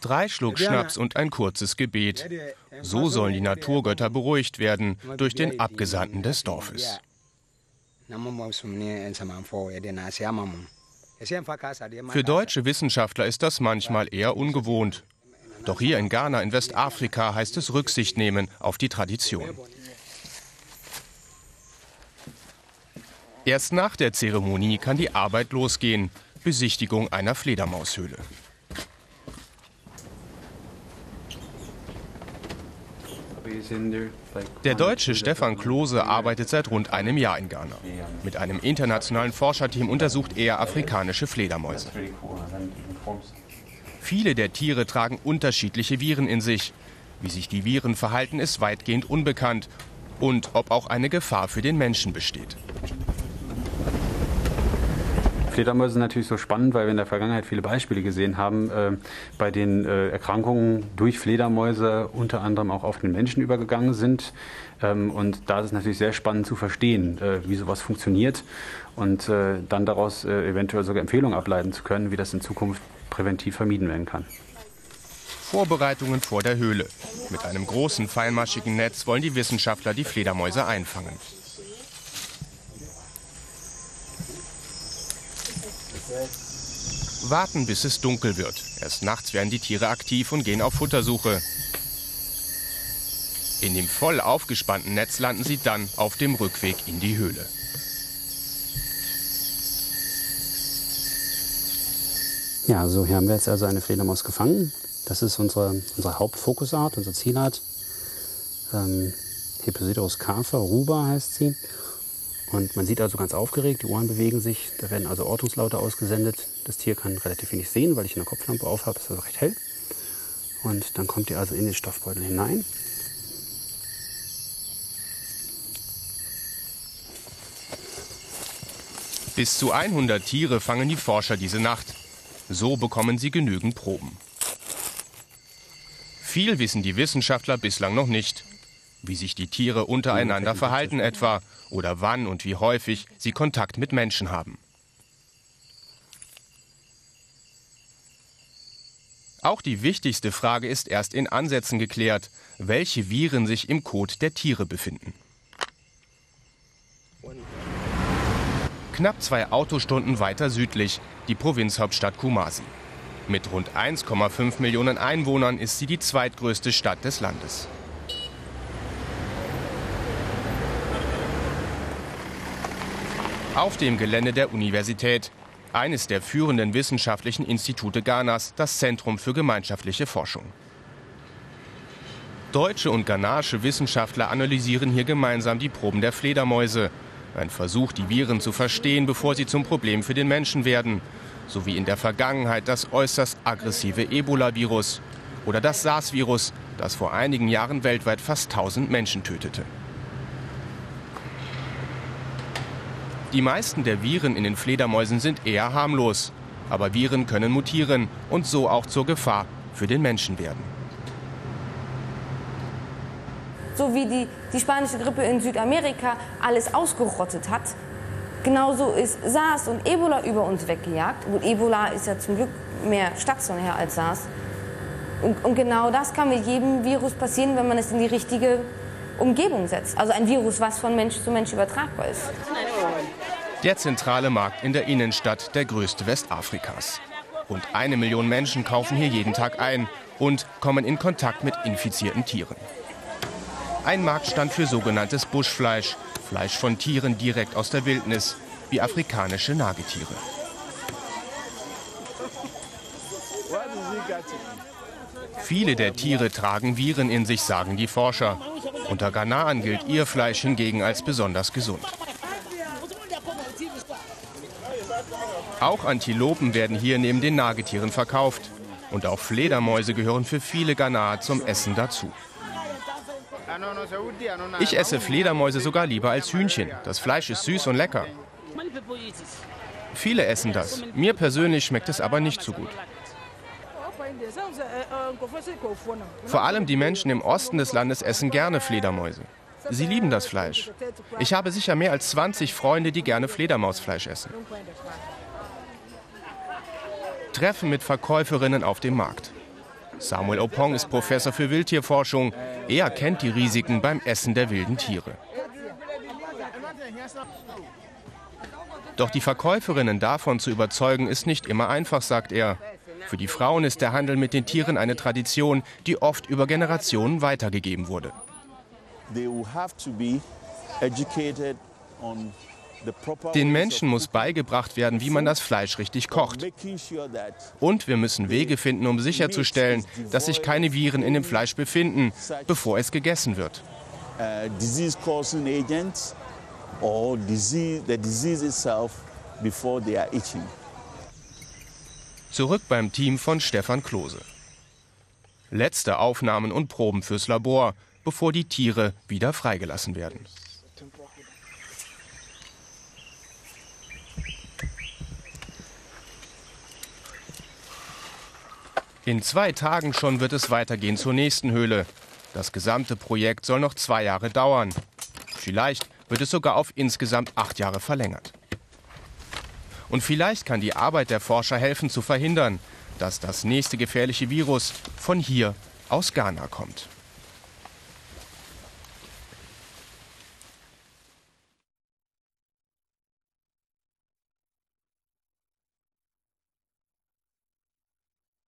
Drei Schluck Schnaps und ein kurzes Gebet. So sollen die Naturgötter beruhigt werden durch den Abgesandten des Dorfes. Für deutsche Wissenschaftler ist das manchmal eher ungewohnt. Doch hier in Ghana in Westafrika heißt es Rücksicht nehmen auf die Tradition. Erst nach der Zeremonie kann die Arbeit losgehen. Besichtigung einer Fledermaushöhle. Der Deutsche Stefan Klose arbeitet seit rund einem Jahr in Ghana. Mit einem internationalen Forscherteam untersucht er afrikanische Fledermäuse. Viele der Tiere tragen unterschiedliche Viren in sich. Wie sich die Viren verhalten, ist weitgehend unbekannt. Und ob auch eine Gefahr für den Menschen besteht. Fledermäuse sind natürlich so spannend, weil wir in der Vergangenheit viele Beispiele gesehen haben, äh, bei denen äh, Erkrankungen durch Fledermäuse unter anderem auch auf den Menschen übergegangen sind. Ähm, und da ist es natürlich sehr spannend zu verstehen, äh, wie sowas funktioniert und äh, dann daraus äh, eventuell sogar Empfehlungen ableiten zu können, wie das in Zukunft präventiv vermieden werden kann. Vorbereitungen vor der Höhle. Mit einem großen, feinmaschigen Netz wollen die Wissenschaftler die Fledermäuse einfangen. Warten, bis es dunkel wird. Erst nachts werden die Tiere aktiv und gehen auf Futtersuche. In dem voll aufgespannten Netz landen sie dann auf dem Rückweg in die Höhle. Ja, so hier haben wir jetzt also eine Fledermaus gefangen. Das ist unsere, unsere Hauptfokusart, unsere Zielart. Ähm, Hipposidorus cafer, ruba heißt sie. Und man sieht also ganz aufgeregt, die Ohren bewegen sich, da werden also Ortungslaute ausgesendet. Das Tier kann relativ wenig sehen, weil ich eine Kopflampe auf habe, ist also recht hell. Und dann kommt ihr also in den Stoffbeutel hinein. Bis zu 100 Tiere fangen die Forscher diese Nacht. So bekommen sie genügend Proben. Viel wissen die Wissenschaftler bislang noch nicht wie sich die Tiere untereinander verhalten etwa oder wann und wie häufig sie Kontakt mit Menschen haben. Auch die wichtigste Frage ist erst in Ansätzen geklärt, welche Viren sich im Kot der Tiere befinden. Knapp zwei Autostunden weiter südlich, die Provinzhauptstadt Kumasi. Mit rund 1,5 Millionen Einwohnern ist sie die zweitgrößte Stadt des Landes. Auf dem Gelände der Universität, eines der führenden wissenschaftlichen Institute Ghanas, das Zentrum für gemeinschaftliche Forschung. Deutsche und ghanaische Wissenschaftler analysieren hier gemeinsam die Proben der Fledermäuse. Ein Versuch, die Viren zu verstehen, bevor sie zum Problem für den Menschen werden. So wie in der Vergangenheit das äußerst aggressive Ebola-Virus oder das SARS-Virus, das vor einigen Jahren weltweit fast 1000 Menschen tötete. Die meisten der Viren in den Fledermäusen sind eher harmlos. Aber Viren können mutieren und so auch zur Gefahr für den Menschen werden. So wie die, die spanische Grippe in Südamerika alles ausgerottet hat, genauso ist SARS und Ebola über uns weggejagt. Und Ebola ist ja zum Glück mehr stationär als SARS. Und, und genau das kann mit jedem Virus passieren, wenn man es in die richtige Umgebung setzt. Also ein Virus, was von Mensch zu Mensch übertragbar ist. Der zentrale Markt in der Innenstadt, der größte Westafrikas. Rund eine Million Menschen kaufen hier jeden Tag ein und kommen in Kontakt mit infizierten Tieren. Ein Marktstand für sogenanntes Buschfleisch, Fleisch von Tieren direkt aus der Wildnis, wie afrikanische Nagetiere. Viele der Tiere tragen Viren in sich, sagen die Forscher. Unter Ghanaan gilt ihr Fleisch hingegen als besonders gesund. Auch Antilopen werden hier neben den Nagetieren verkauft. Und auch Fledermäuse gehören für viele Ghanaer zum Essen dazu. Ich esse Fledermäuse sogar lieber als Hühnchen. Das Fleisch ist süß und lecker. Viele essen das. Mir persönlich schmeckt es aber nicht so gut. Vor allem die Menschen im Osten des Landes essen gerne Fledermäuse. Sie lieben das Fleisch. Ich habe sicher mehr als 20 Freunde, die gerne Fledermausfleisch essen. Treffen mit Verkäuferinnen auf dem Markt. Samuel Opong ist Professor für Wildtierforschung. Er kennt die Risiken beim Essen der wilden Tiere. Doch die Verkäuferinnen davon zu überzeugen, ist nicht immer einfach, sagt er. Für die Frauen ist der Handel mit den Tieren eine Tradition, die oft über Generationen weitergegeben wurde. Den Menschen muss beigebracht werden, wie man das Fleisch richtig kocht. Und wir müssen Wege finden, um sicherzustellen, dass sich keine Viren in dem Fleisch befinden, bevor es gegessen wird. Zurück beim Team von Stefan Klose. Letzte Aufnahmen und Proben fürs Labor, bevor die Tiere wieder freigelassen werden. In zwei Tagen schon wird es weitergehen zur nächsten Höhle. Das gesamte Projekt soll noch zwei Jahre dauern. Vielleicht wird es sogar auf insgesamt acht Jahre verlängert. Und vielleicht kann die Arbeit der Forscher helfen zu verhindern, dass das nächste gefährliche Virus von hier aus Ghana kommt.